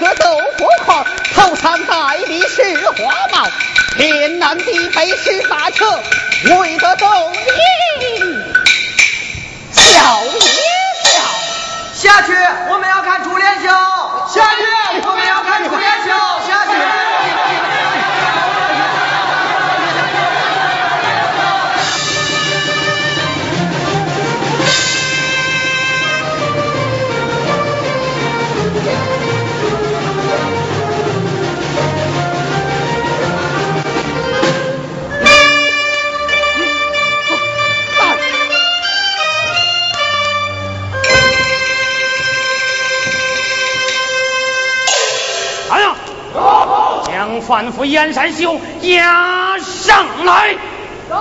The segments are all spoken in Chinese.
个斗火狂头上戴的是花帽天南地北是法车为得斗笠笑一笑。下去我们要看楚莲秀下去。反复燕山秀押上来。二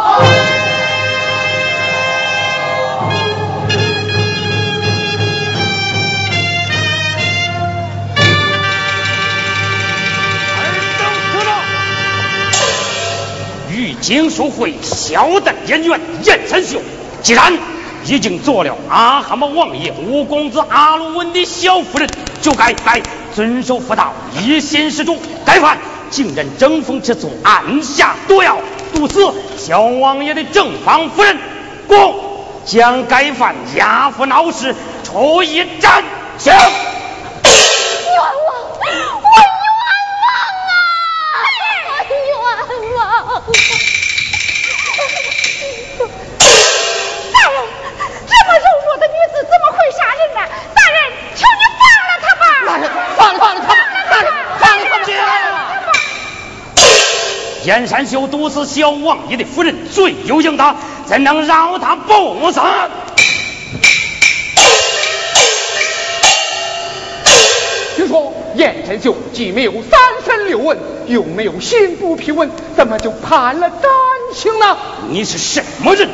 等科长，与经书会小邓演员燕山秀，既然已经做了阿哈姆王爷五公子阿鲁温的小夫人，就该该遵守妇道，一心施主，该犯。竟然争风吃醋，暗下毒药，毒死小王爷的正房夫人，公将该犯押赴闹市，处以斩刑。冤枉！我冤枉啊！冤枉！大人，这么柔弱的女子怎么会杀人呢？大人，求你放了她吧！大人，放了，放了她！大人，放了他吧！燕山秀毒死小王爷的夫人，罪有应得，怎能饶他不死？听说燕山秀既没有三审六问，又没有心腹批问，怎么就判了斩刑呢？你是什么人？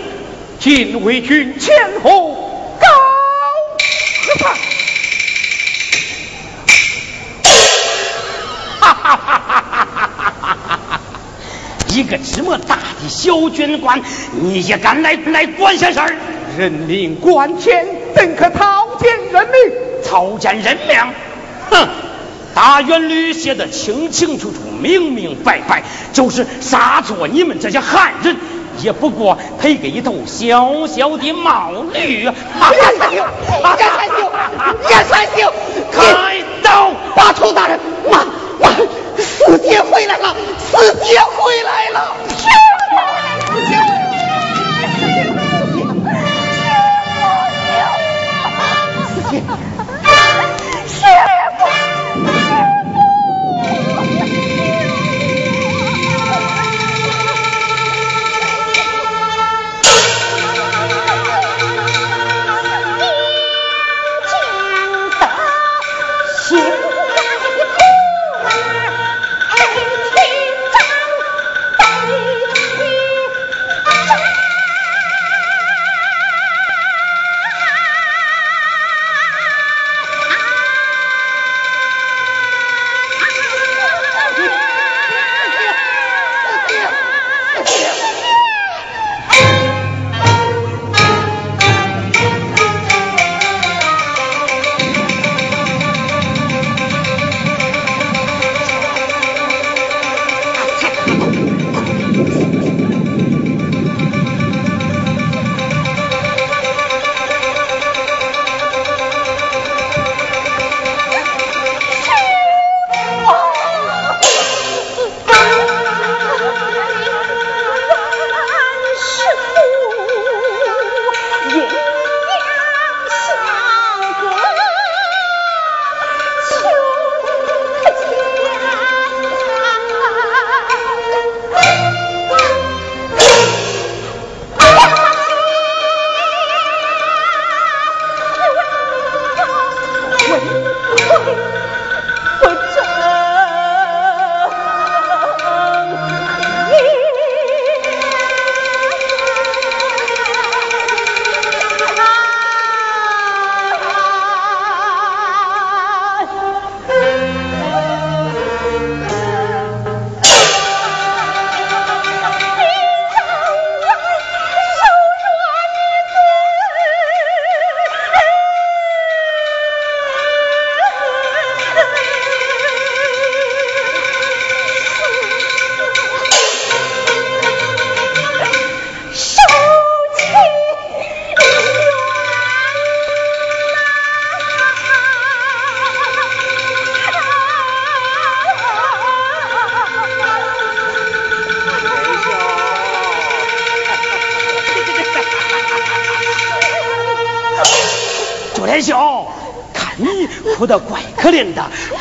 禁卫军前后高和一个这么大的小军官，你也敢来来管闲事儿？人命关天，怎可草菅人命？草菅人命？哼！大元律写的清清楚楚、明明白白，就是杀错你们这些汉人，也不过赔给一头小小的毛驴。燕三兄，燕三兄，燕三兄，开刀！把头大人，爹回来了，四爹回来了。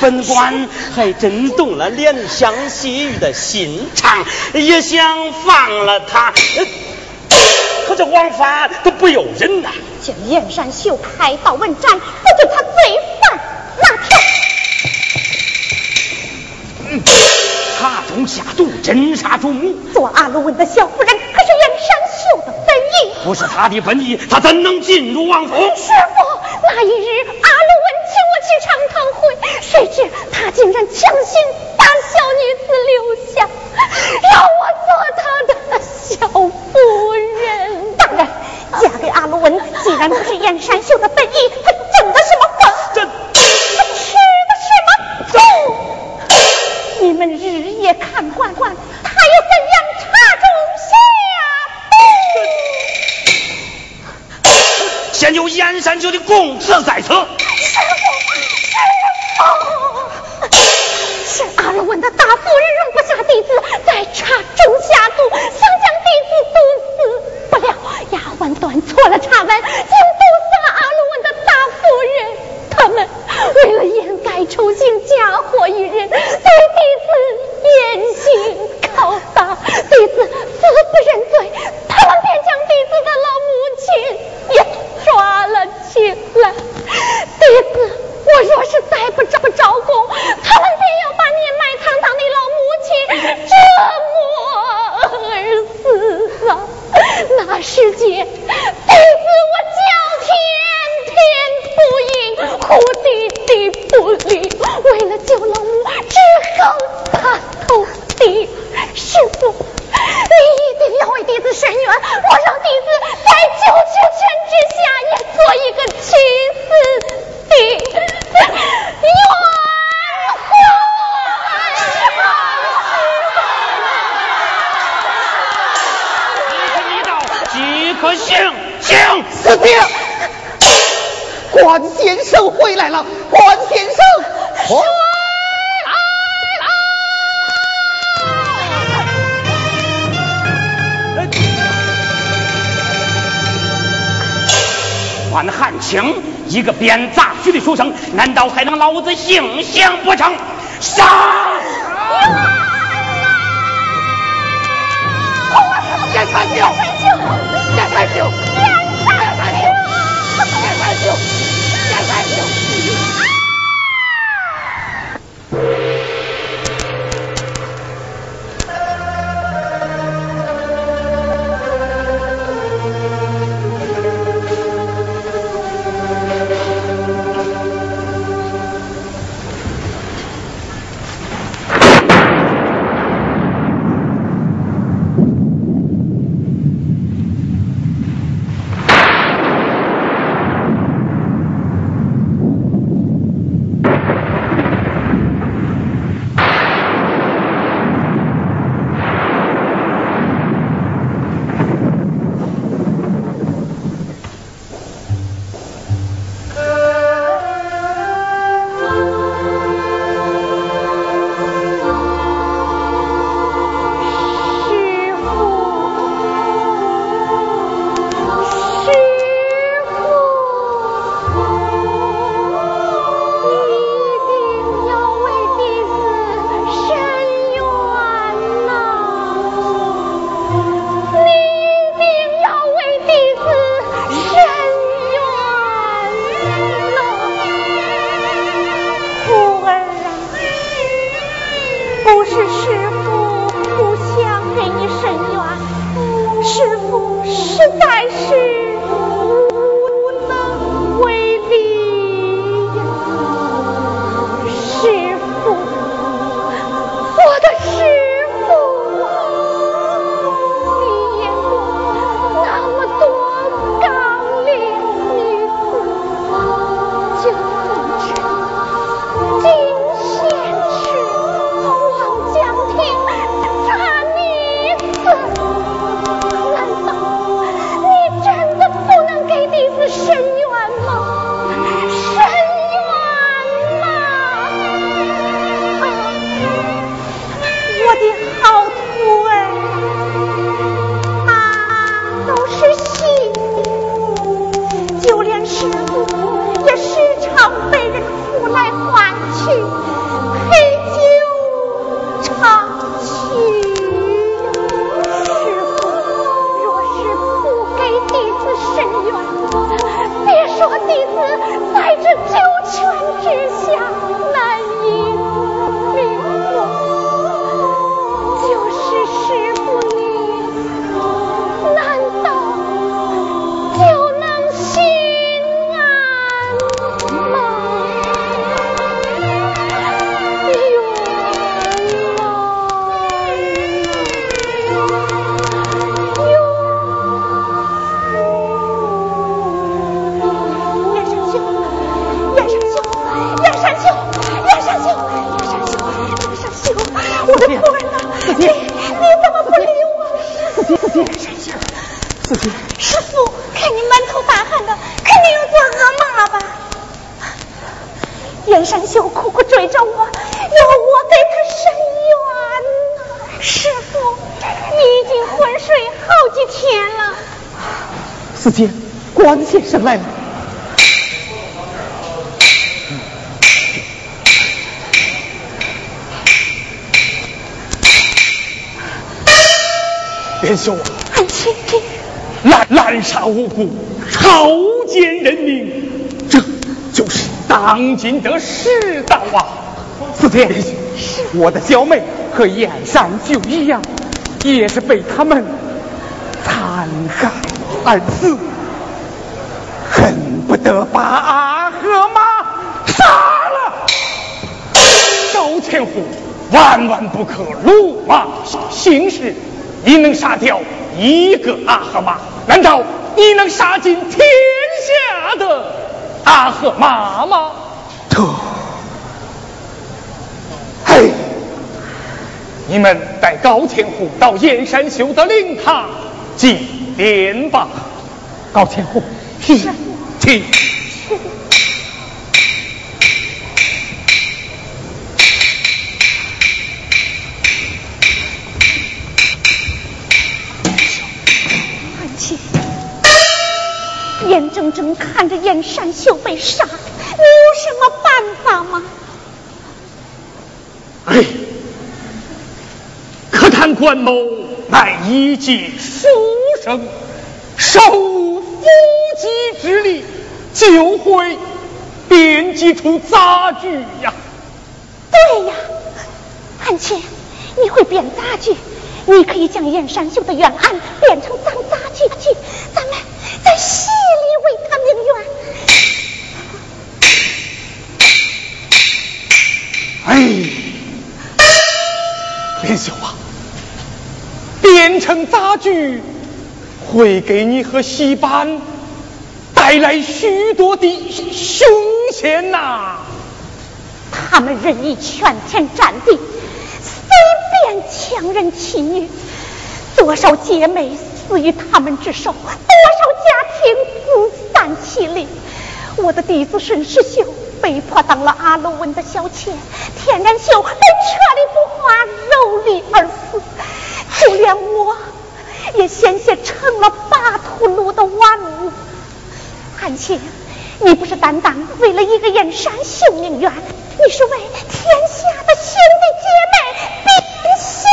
本官还真动了怜香惜玉的心肠，也想放了他。可这王法都不由人呐！将燕山秀开到问斩，不准他罪犯哪条？查中下毒，真杀主母。做阿鲁文的小夫人，可是燕山秀的本意。不是他的本意，他怎能进入王府？师傅，那一日谁知他竟然强行把小女子留下，让我做他的小夫人。当然，嫁给阿罗文，既然不是燕山秀不离，为了救老母，只好擦头地。师傅，你一定要为弟子伸冤，我让弟子在九曲拳之下也做一个屈死的冤你道即可行行。四弟，关先生回来了，关先生回关汉卿一个编杂剧的书生，难道还能老子姓降不成？杀！杀无辜，草菅人命，这就是当今的世道啊！四姐，我的小妹和燕山秀一样，也是被他们残害而死，恨不得把阿和妈杀了。高千户万万不可鲁莽行事。你能杀掉一个阿合马？难道你能杀尽天下的阿合马吗？特，嘿，你们带高千户到燕山修的灵堂祭奠吧。高千户，是，请。眼睁睁看着燕山秀被杀，你有什么办法吗？哎，可叹关某乃一介书生，手无缚鸡之力，就会编辑出杂剧呀。对呀，安琪，你会编杂剧，你可以将燕山秀的冤案变成脏杂剧剧，咱们在戏里为他鸣冤。哎，连秀啊，变成杂剧会给你和戏班带来许多的凶险呐。他们任意权天占地，随便强人妻女，多少姐妹死于他们之手，多少家庭自散其离。我的弟子沈世秀被迫当了阿罗文的小妾，田然秀被车里不花蹂躏而死，就连我也险些成了八图鲁的玩物。韩青，你不是担当为了一个燕山秀命冤，你是为天下的兄弟姐妹并心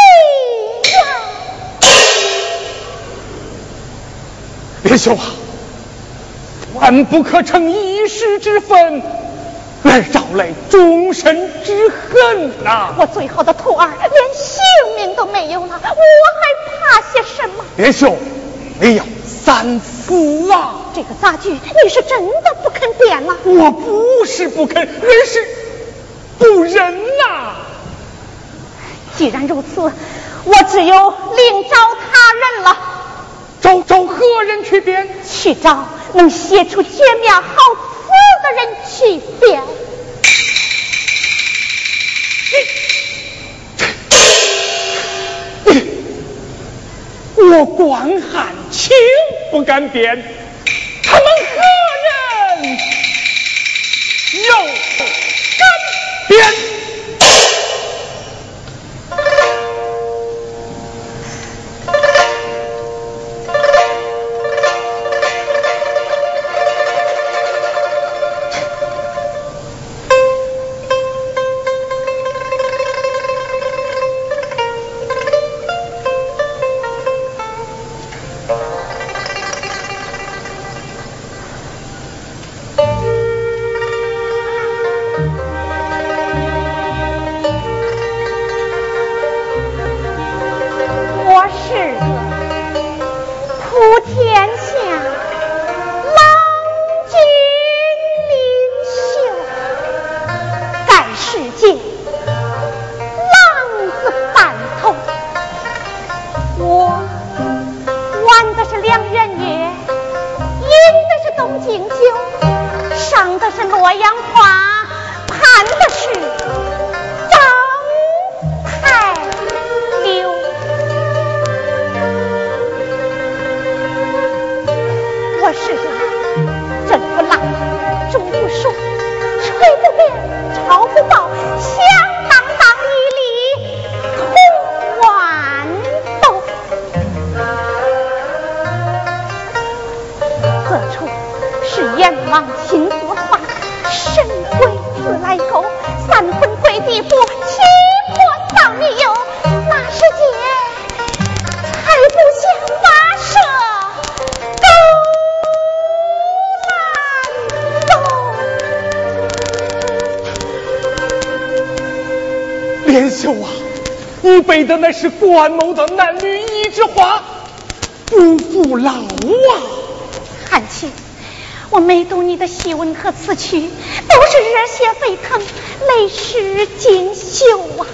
呀！连秀啊，万不可逞一时之愤，而招来终身之恨呐！我最好的徒儿连性命都没有了，我还怕些什么？别秀，你要三思啊！这个杂剧你是真的不肯点了？我不是不肯，而是不忍呐、既然如此，我只有另找他人了。找找何人去编？去找能写出绝妙好词的人去编。我关汉情不敢变，他们何人又敢变？关某的男女一枝花，不负老啊！汉卿，我每读你的戏文和词曲，都是热血沸腾，泪湿锦绣啊！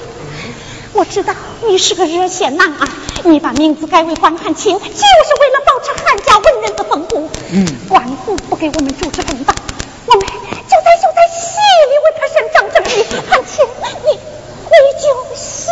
我知道你是个热血男儿，你把名字改为关汉卿，就是为了保持汉家文人的风骨。嗯，官府不给我们主持公道，我们就在就在戏里为他伸张正义。汉卿，你你就写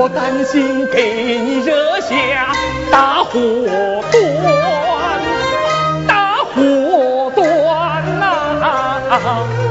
我担心给你惹下大祸端，大祸端呐！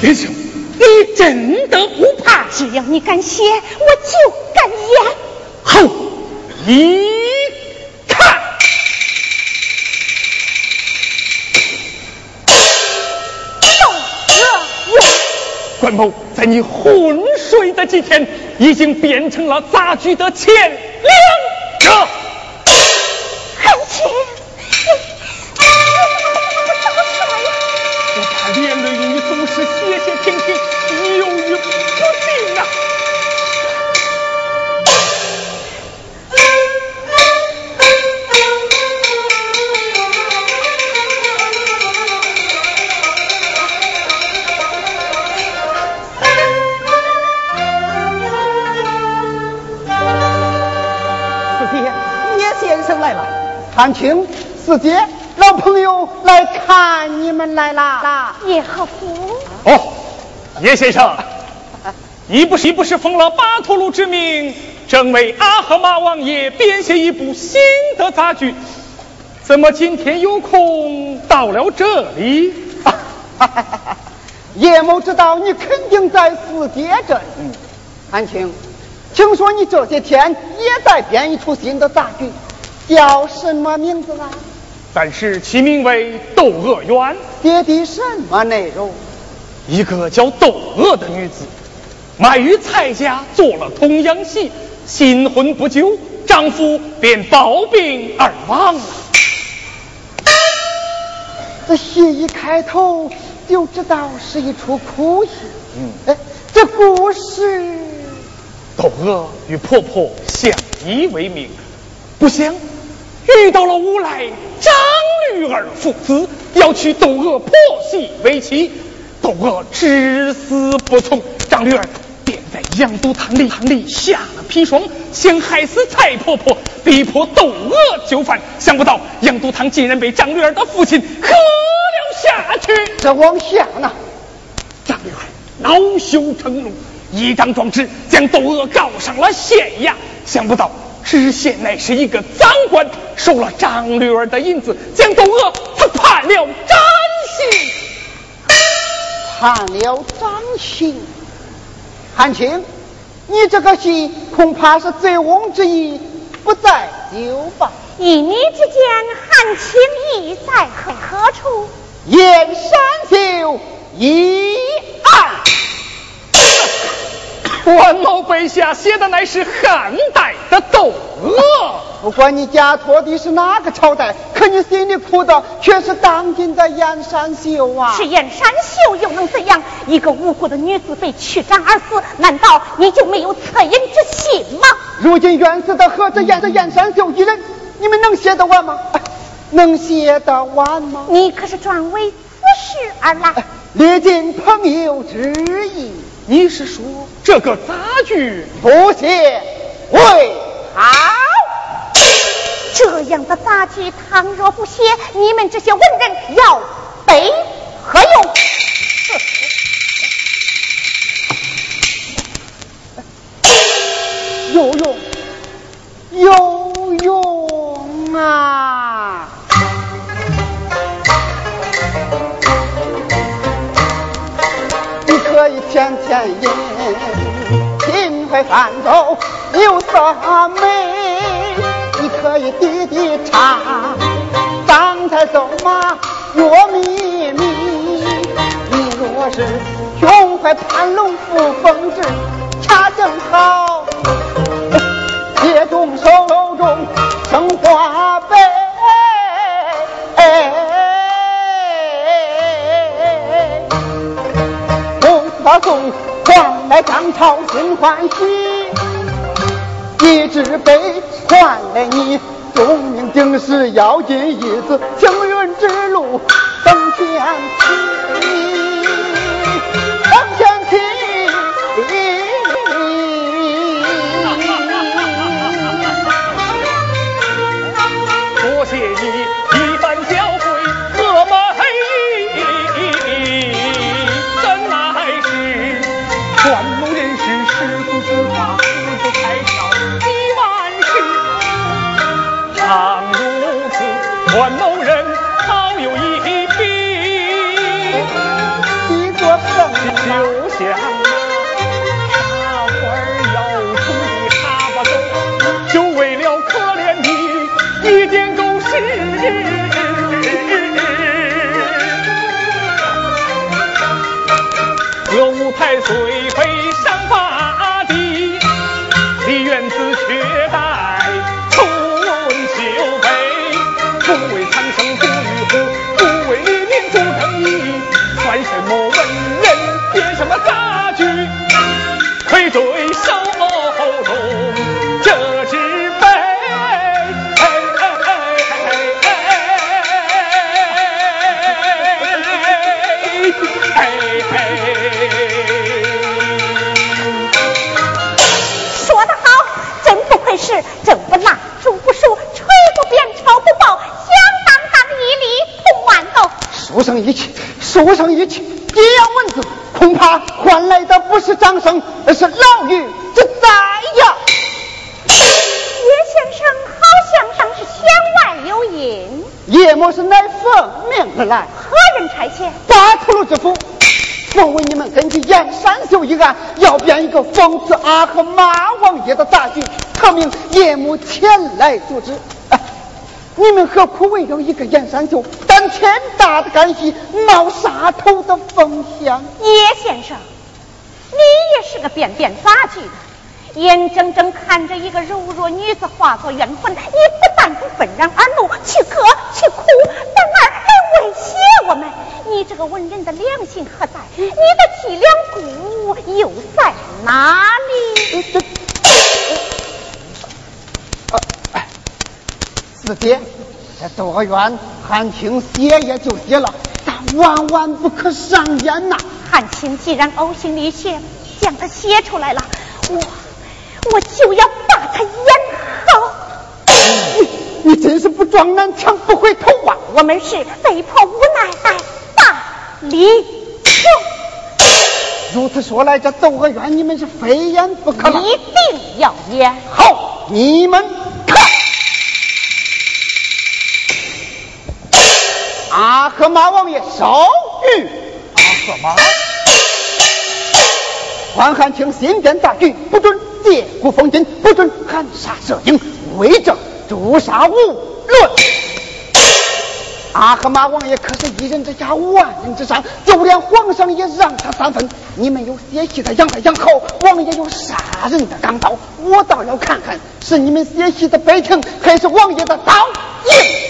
你真的不怕？只要你敢写，我就敢演。好，一看，关某在你昏睡的几天，已经变成了杂剧的前两者。韩青、四姐、老朋友来看你们来啦！叶和夫。哦，叶先生，你不是你不是奉了巴图鲁之命，正为阿赫马王爷编写一部新的杂剧，怎么今天有空到了这里？叶某知道你肯定在四街镇。韩青，听说你这些天也在编一出新的杂剧。叫什么名字啊？但是其名为《窦娥冤》。写的什么内容？一个叫窦娥的女子，买于蔡家做了童养媳，新婚不久，丈夫便暴病而亡了。这戏一开头就知道是一出苦戏。嗯，哎，这故事，窦娥与婆婆相依为命，不想。遇到了无赖张驴儿父子，要娶窦娥婆媳为妻，窦娥至死不从，张驴儿便在阳都堂里里下了砒霜，想害死蔡婆婆，逼迫窦娥就范，想不到杨都堂竟然被张驴儿的父亲喝了下去。这往下呢？张驴儿恼羞成怒，一张状纸将窦娥告上了县衙。想不到知县乃是一个赃官，收了张驴儿的银子，将窦娥他判了斩刑。判了斩刑，韩青，你这个戏恐怕是醉翁之意不在酒吧。一你之间，韩青意在何何处？燕山秀一案。关某备下写的乃是汉代的窦娥，不管你家托的是哪个朝代，可你心里苦的却是当今的燕山秀啊！是燕山秀又能怎样？一个无辜的女子被驱斩而死，难道你就没有恻隐之心吗？如今冤死的何止燕的燕山秀一人？你们能写得完吗？能写得完吗？你可是专为此事而来，列尽朋友之意。你是说这个杂剧不写为好？这样的杂剧，倘若不写，你们这些文人要背何用？有用，有用啊！你可以天天饮，品会泛舟流色美；你可以滴滴茶，刚才走马若秘密。你若是胸怀盘龙附凤至，恰正好，铁中手中生花杯。大宋换来张朝新欢喜，一只杯换来你忠名鼎食，要紧一子青云之路登天梯，气，书生一气，这样文字恐怕换来的不是掌声，而是牢狱之灾呀！叶先生好像上是弦外有音，叶某是乃奉命而来，何人差遣？巴图鲁之府，我为你们根据燕山秀一案，要编一个讽刺阿和马王爷的杂剧，特命叶某前来阻止。哎你们何苦为了一个燕山秀，担天大的干系，冒杀头的风险？叶先生，你也是个编编杂剧的，眼睁睁看着一个柔弱女子化作冤魂，你不但不愤然而怒，去喝去哭，反而还威胁我们。你这个文人的良心何在？你的脊梁骨又在哪里？四爹，这多冤，汉卿写也就写了，但万万不可上演呐、汉卿既然呕心沥血将他写出来了，我我就要把它演好。你真是不撞南墙不回头啊！我们是被迫无奈来大理寺。如此说来，这窦娥冤你们是非演不可了。一定要演。好，你们阿克马王爷手谕。阿克马，关汉卿新编大局，不准借古讽今，不准含沙射影，为政诛杀无论。阿克马王爷可是一人之下，万人之上，就连皇上也让他三分。你们有血气的养在养好，王爷有杀人的钢刀，我倒要看看是你们血气的悲情，还是王爷的刀硬。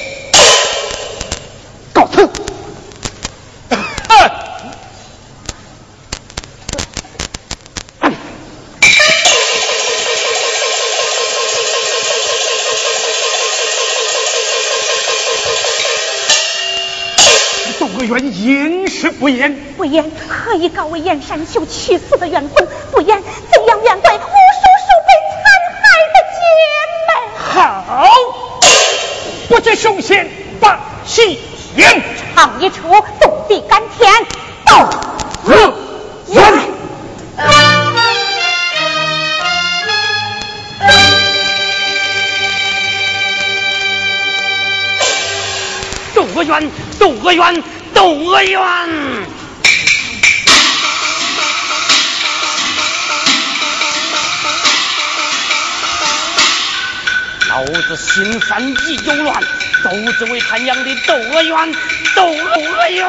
窦娥冤应是不言。不言，何以告慰燕山秀去死的冤魂？不言，怎样面对无数数被残害的姐妹？好，不知凶险把戏演。唱一出动地甘天，窦娥冤。窦娥冤，窦娥冤，窦娥冤。老子心烦意又乱，都只为他娘的窦娥冤，窦娥冤。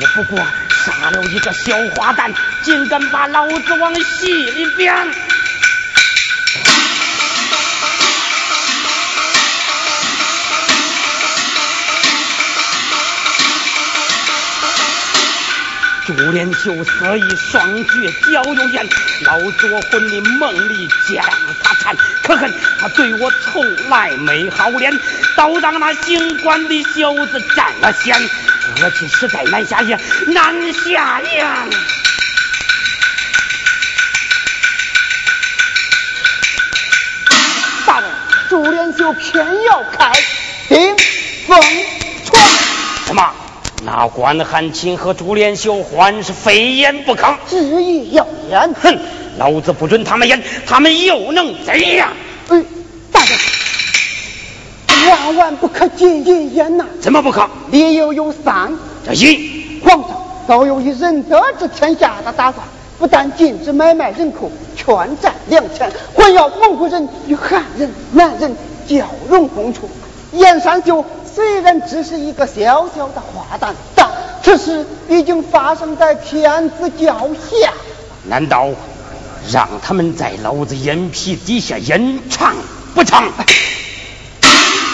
我不管有一个小花旦，竟敢把老子往戏里编。朱连秋色一双绝脚又严，老子我魂里梦里将他缠，可恨他对我从来没好脸，倒让那姓关的小子占了先，恶气实在难下咽，难下咽。大人，朱连秀偏要开顶风传。什么？那关汉卿和朱连秀还是非演不可？执意要演。哼！老子不准他们演，他们又能怎样？嗯，大人，万万不可借意演呐！怎么不可？理由有三：这一，皇上早有以仁德治天下的打算，不但禁止买卖人口、圈占粮钱，还要蒙古人与汉人、南人交融共处。燕山秀虽然只是一个小小的花旦，但此事已经发生在天子脚下。难道让他们在老子眼皮底下演唱不成？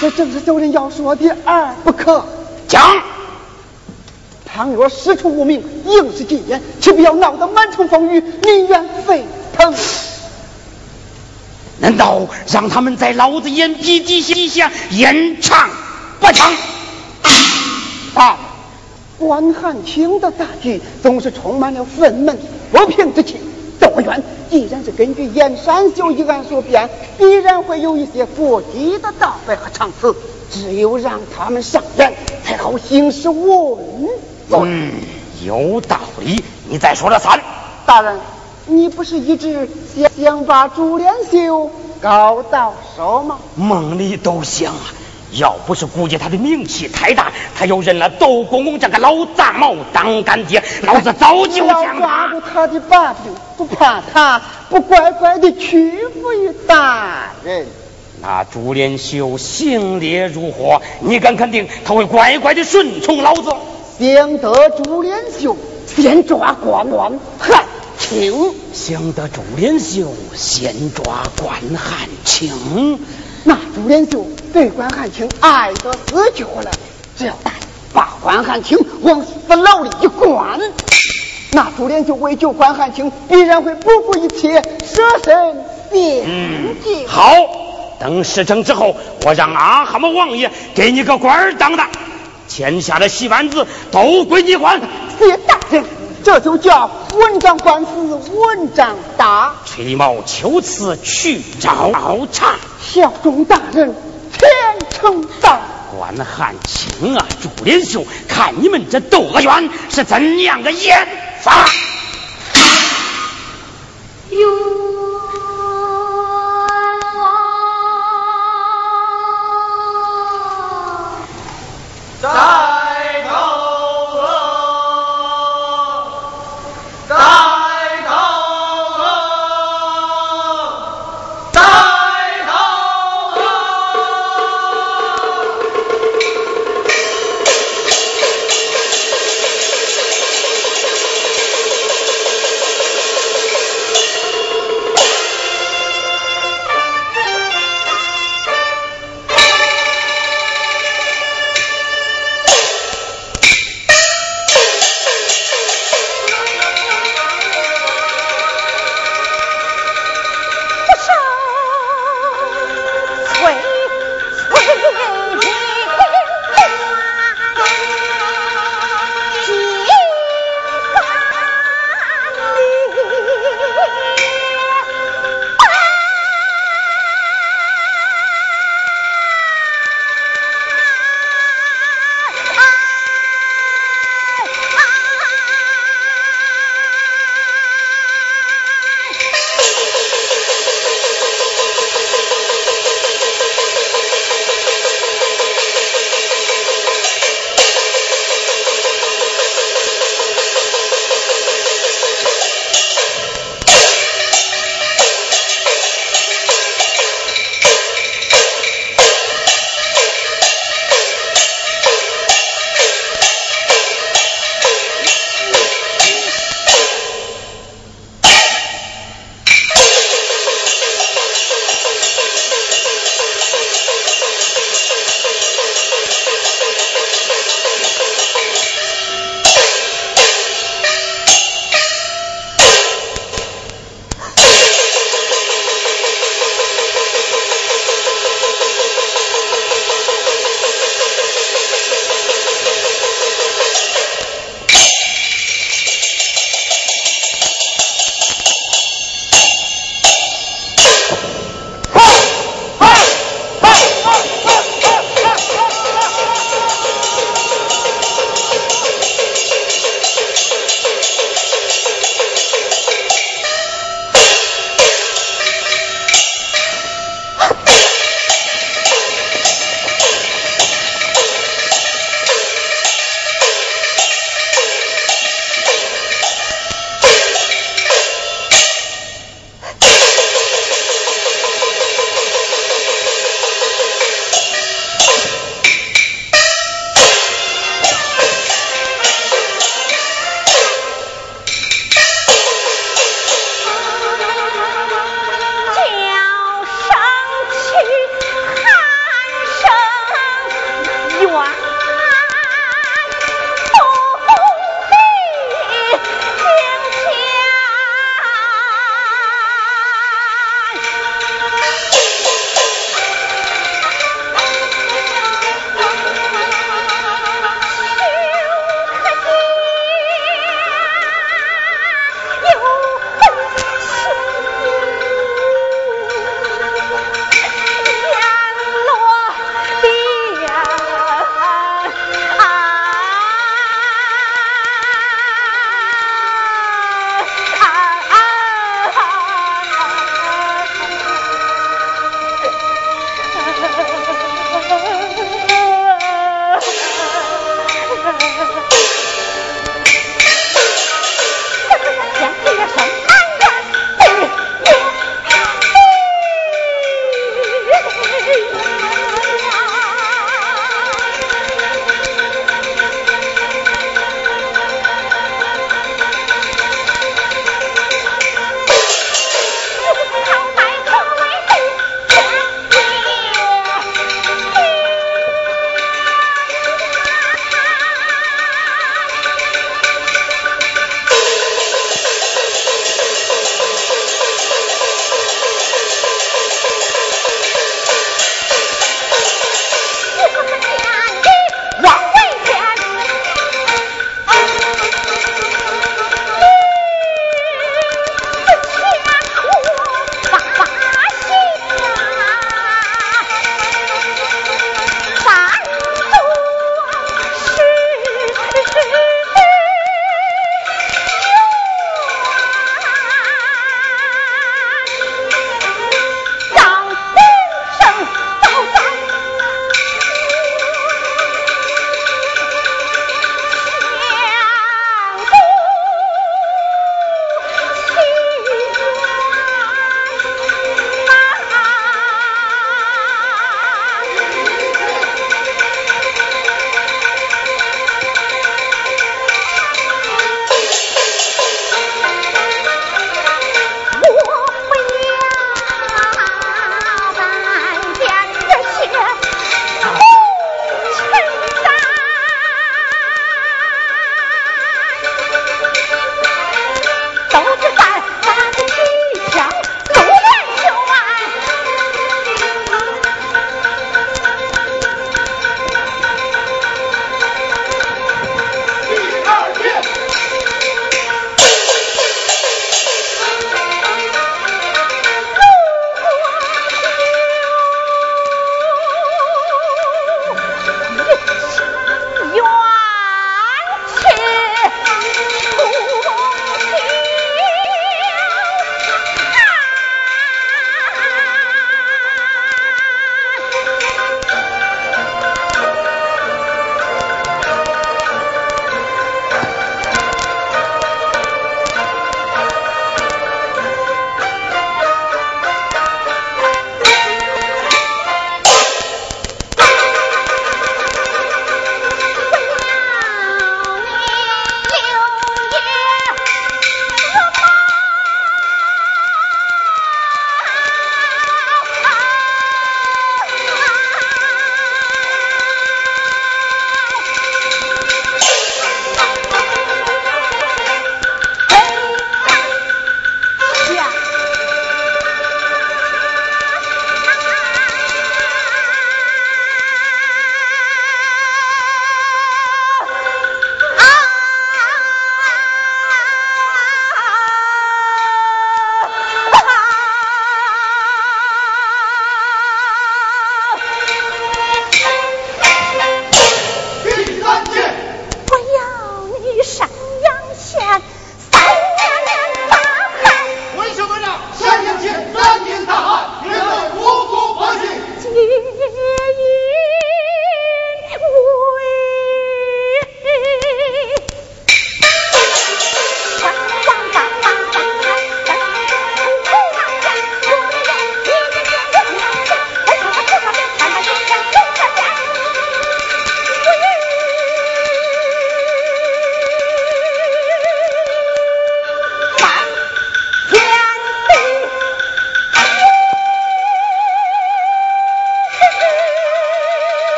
这正是小人要说的二不可。讲。倘若师出无名，硬是禁言，岂不要闹得满城风雨，民怨沸腾？难道让他们在老子眼皮底下演唱不成？啊！关汉卿的大计总是充满了愤懑不平之气。窦娥冤既然是根据燕山秀一案所编，必然会有一些过激的道白和唱词，只有让他们上演，才好行事稳重。嗯，有道理。你再说了三。大人，你不是一直想想把朱连秀搞到手吗？梦里都想啊。要不是估计他的名气太大，他又认了窦公公这个老杂毛当干爹，老子早就想抓住他的把柄，不怕他不乖乖的屈服于大人。那朱连秀性烈如火，你敢肯定他会乖乖的顺从老子？想得朱连秀，先抓关关汉卿。想得朱连秀，先抓关汉卿。那朱连秀对关汉卿爱得死去活来，只要大人把关汉卿往死牢里一关，那朱连秀为救关汉卿，必然会不顾一切舍身献计。好，等事成之后，我让阿哈姆王爷给你个官儿当的，天下的戏班子都归你管。谢大人。这就叫文章官司文章打。崔茂求此去找敖差。效忠大人，天成大。关汉卿啊，朱连秀，看你们这窦娥冤是怎样的演法？哟。在。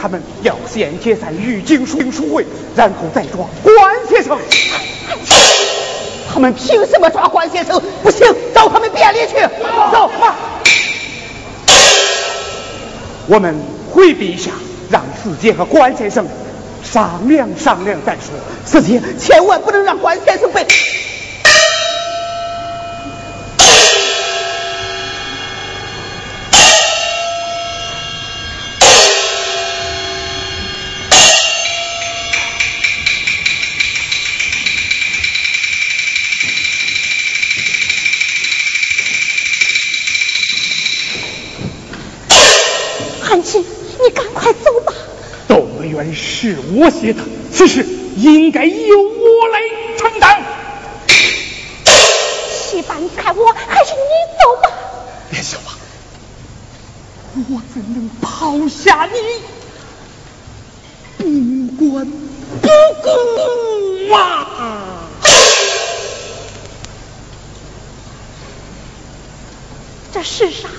他们要先解散御经书书会，然后再抓关先生。他们凭什么抓关先生？不行，找他们便里去。走，吧。我们回避一下，让四姐和关先生商量商量再说。四姐，千万不能让关先生被。我写的，此事应该由我来承担。戏班开我，还是你走吧。别笑话，我怎能抛下你不管不顾啊？这世上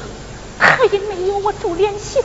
可以没有我朱连秀，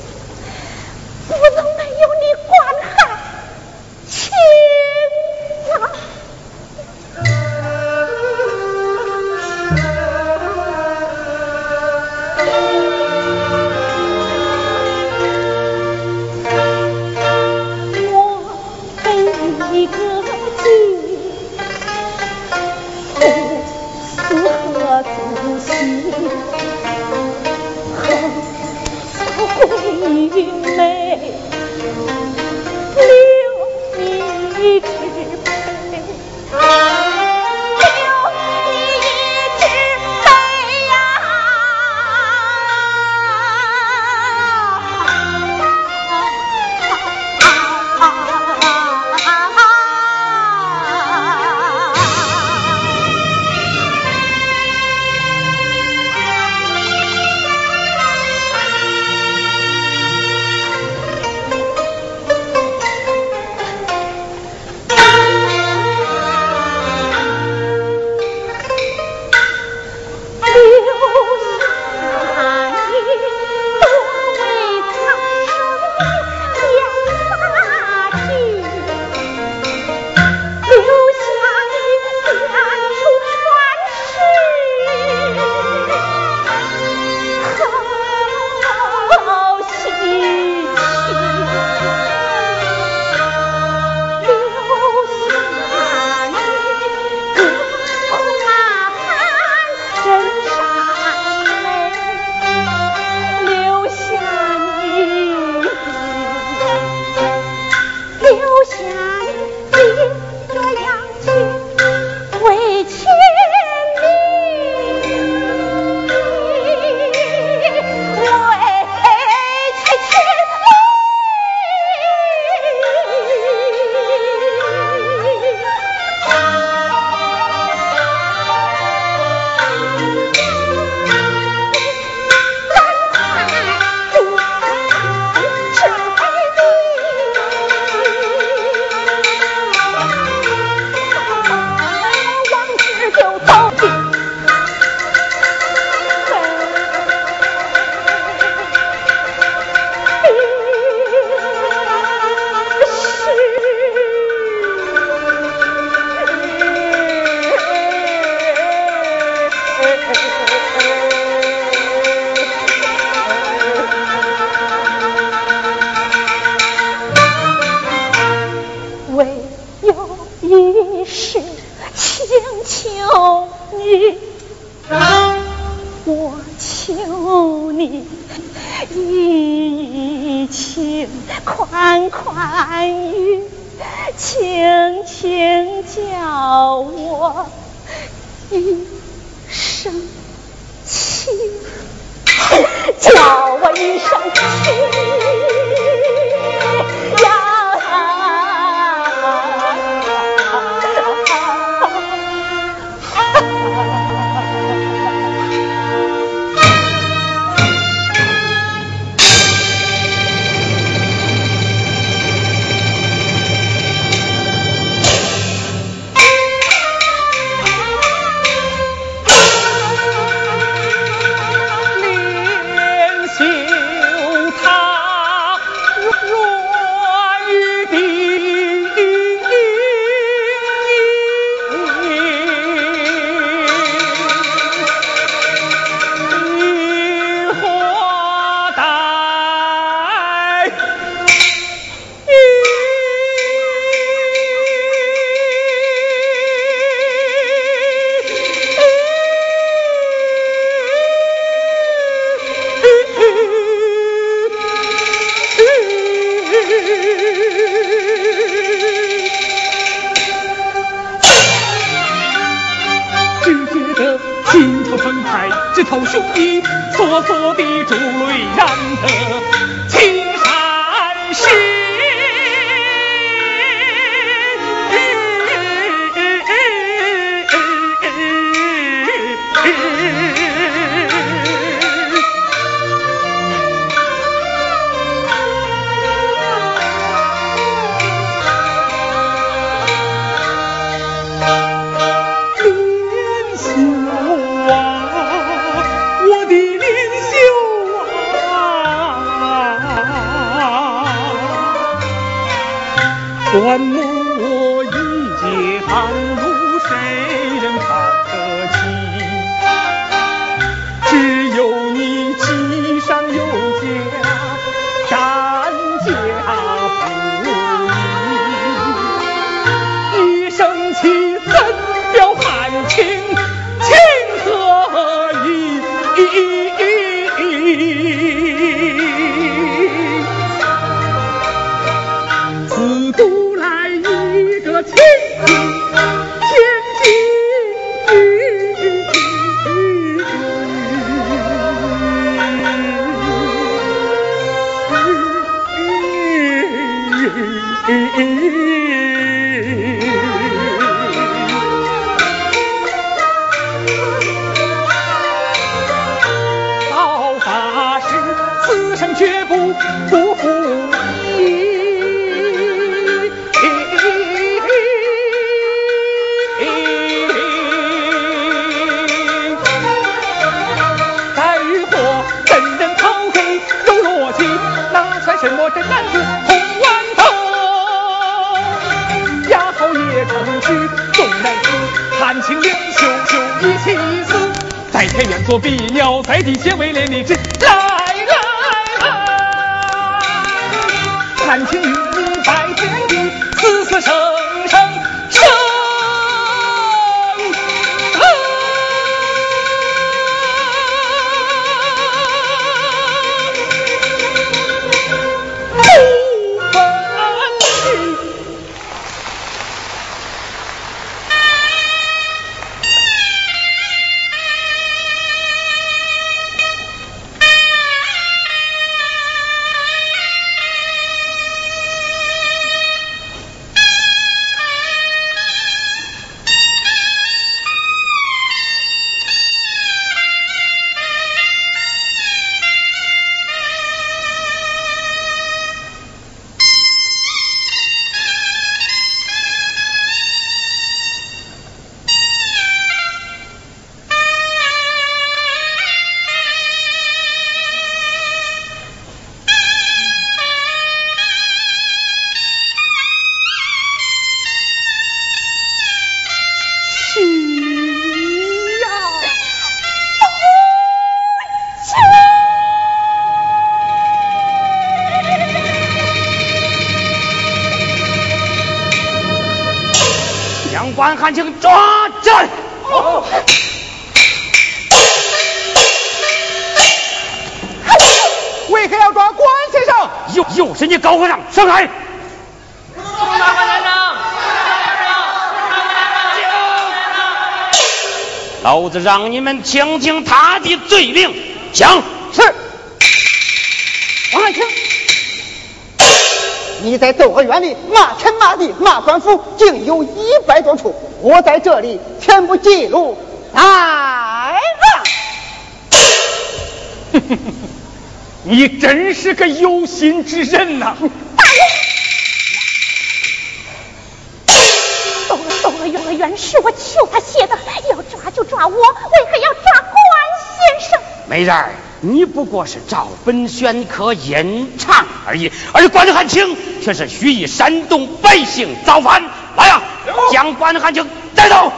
这头雄鹰，索索地珠泪染得。老子让你们听听他的罪名。讲是。王爱卿，你在窦娥园里骂天骂地骂官府，竟有一百多处。我在这里全部记录来了。你真是个有心之人呐！大美人儿，你不过是照本宣科吟唱而已，而关汉卿却是蓄意煽动百姓造反。来呀，将关汉卿带走。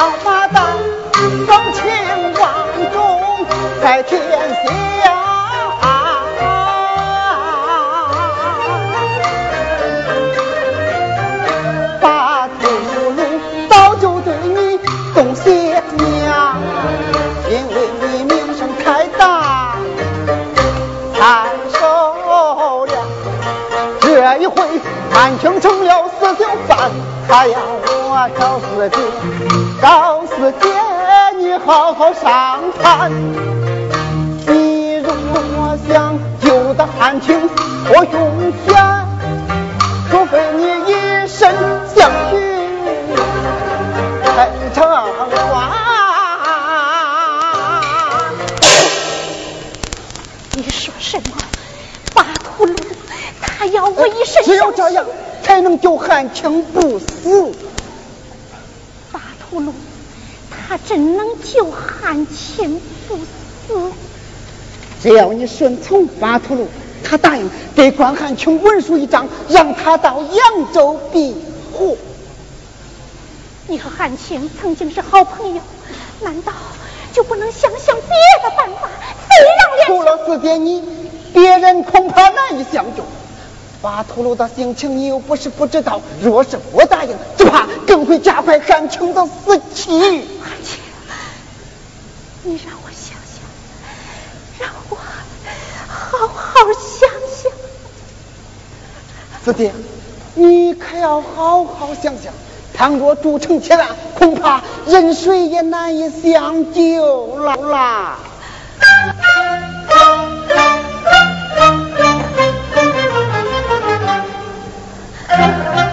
刀马当，风情万种在天下。八头鹿早就对你动邪念，因为你名声太大，太受了。这一回，满清成了四囚犯，他要我找四姐。好好商谈。你如果想救得汉卿我永远，除非你以身相许，才成官。你说什么？巴图鲁，他要我以身相许，只有这样才能救汉青不死。他真能救汉卿不死？只要你顺从巴图鲁，他答应给关汉卿文书一张，让他到扬州庇护。你和汉卿曾经是好朋友，难道就不能想想别的办法，非让除了四姐你，别人恐怕难以相救。巴图鲁的性情你又不是不知道，若是不答应，只怕更会加快汉卿的死期。你让我想想，让我好好想想。四弟，你可要好好想想，倘若铸成铁案，恐怕任谁也难以相救了啦。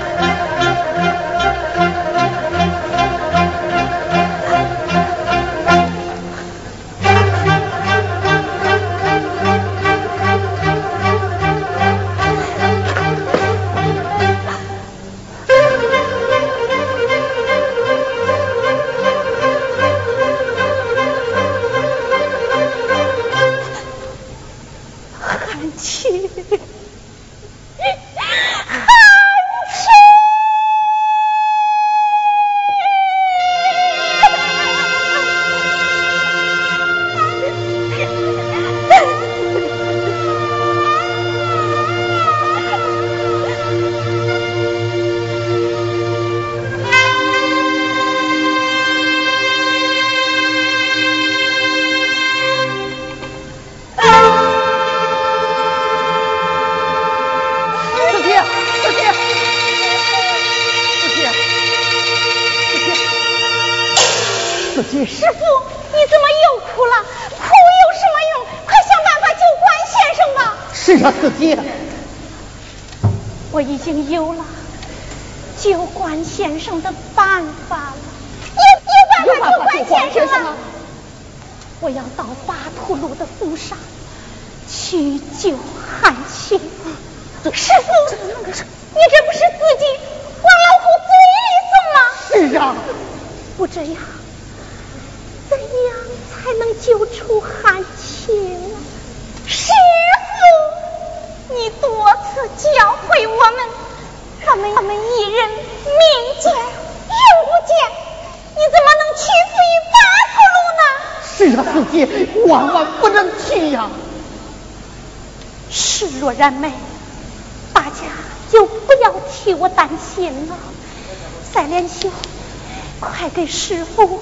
师父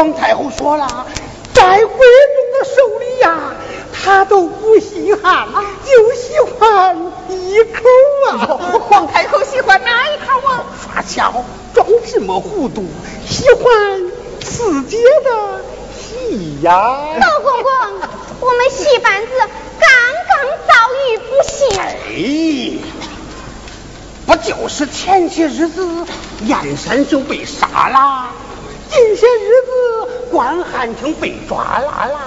皇太后说了在贵人的手里呀她都不稀罕就喜欢一口啊。皇太后喜欢哪一口啊？耍巧装什么糊涂喜欢刺激的戏呀。老公公我们戏班子刚刚遭遇不幸。哎不就是前些日子燕山就被杀了？潘汉卿被抓了啦。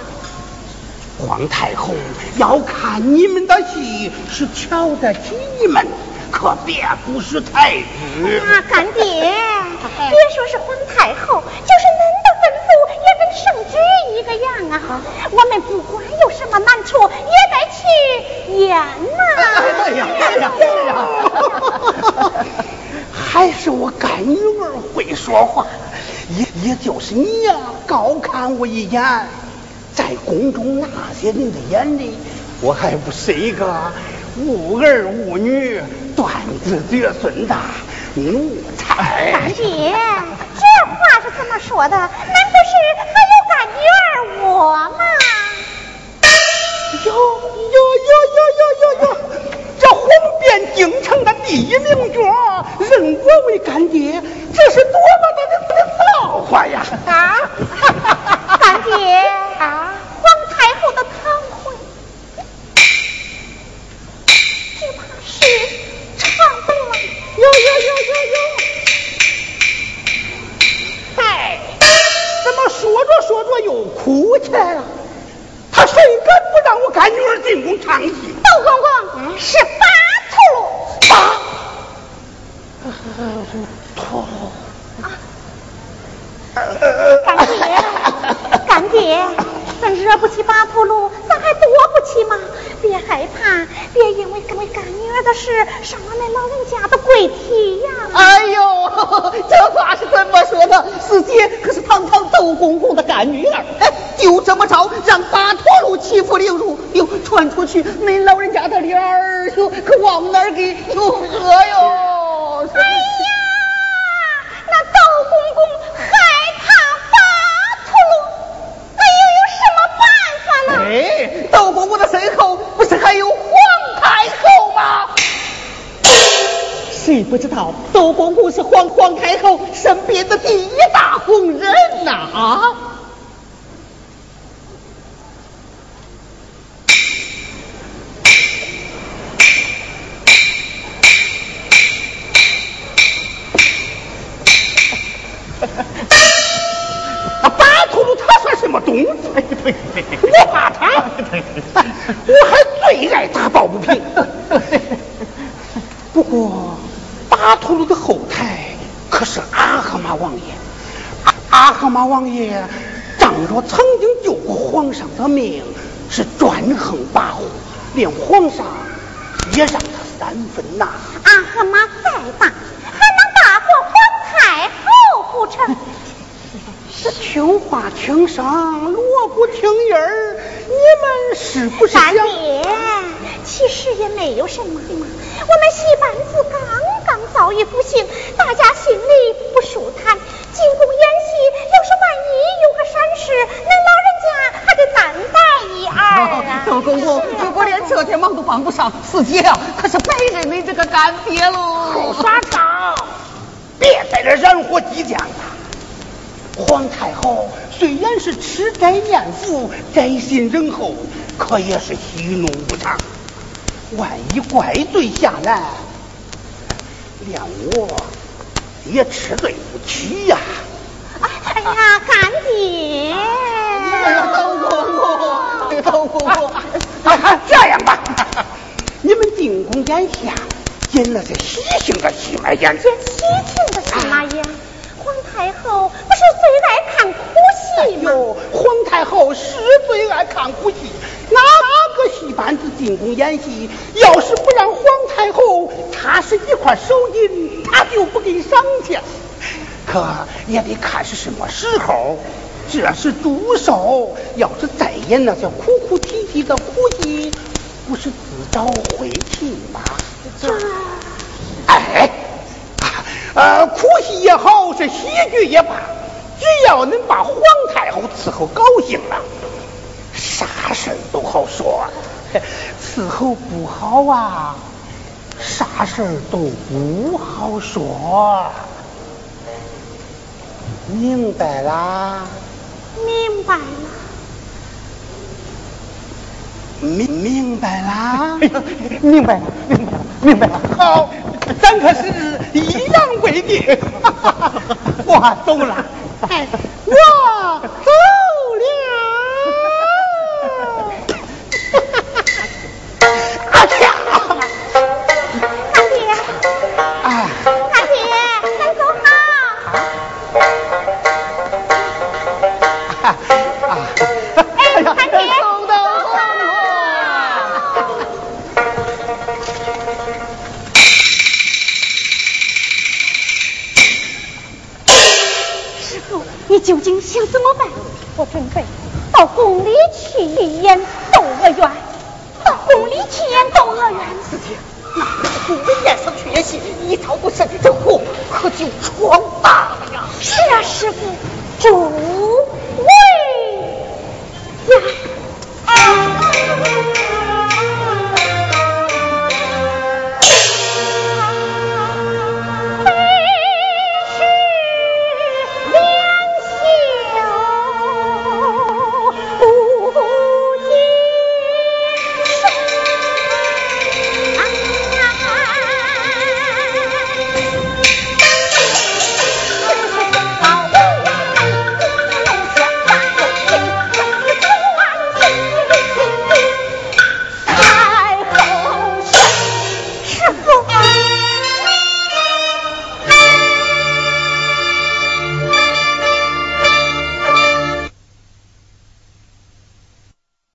皇太后要看你们的戏是瞧得起你们可别不是太子啊干爹别说是皇太后就是您的吩咐也跟圣旨一个样啊我们不就是你呀，高看我一眼，在宫中那些人的眼里，我还不是一个无儿无女、断子绝孙的奴才。大姐，这话是怎么说的？干爹干爹咱惹不起巴图鲁咱还躲不起吗？别害怕别因为各位干女儿的事伤了那老人家的贵体呀哎呦这话是怎么说的？四姐可是堂堂窦公公的干女儿哎就这么着让巴托鲁欺负凌辱又传出去没老人家的脸儿可往哪儿给哟？喝哟你不知道窦公公是皇皇太后身边的第一大红人呐？啊，巴图鲁他算什么东西？我怕他，我还最爱打抱不平。不过，巴图鲁的后台可是阿哈马王爷。阿阿哈马王爷仗着曾经救过皇上的命，是专横跋扈，连皇上也让他三分呐。阿哈马再大，还能大过皇太后不成？这听话听声，锣鼓听音儿，你们是不是大想？姐，其实也没有什么嘛。我们戏班子刚刚遭遇不幸，大家心里不舒坦。进宫演戏，个闪失，那老人家还得担待一二啊。窦公公，如果连这点忙都帮不上，四姐啊，可是白认你这个干爹喽。耍唱，别在这燃火激将了。皇太后虽然是吃斋念佛、宅心仁厚，可也是喜怒无常。万一怪罪下来，连我也吃罪不起呀、哎呀，干爹！哎呀，窦公公，窦公公，啊啊，这样吧，你们进宫眼下演了这喜庆的戏码演，这喜庆的戏码演，皇太后不是最爱看哭戏吗？哟，皇太后是最爱看哭戏，哪个戏班子进宫演戏，要是不让皇太后擦上一块手印，他就不给赏钱。可也得看是什么时候。这是毒手，要是再演那些哭哭啼啼的哭戏，不是自找晦气吗？这哎，啊呃，哭戏也好，是喜剧也罢，只要能把皇太后伺候高兴了，啥事儿都好说。伺候不好啊，啥事儿都不好说。明白啦？明白啦。明明白啦？明白啦，明白啦，明白啦。好，咱可是一样规定。我走了，哎，我走了。我准备到宫里去演窦娥冤，到宫里去演窦娥冤。四姐，那宫里宴上去演戏，一朝不慎，这祸可就闯大了呀！是啊，师傅，主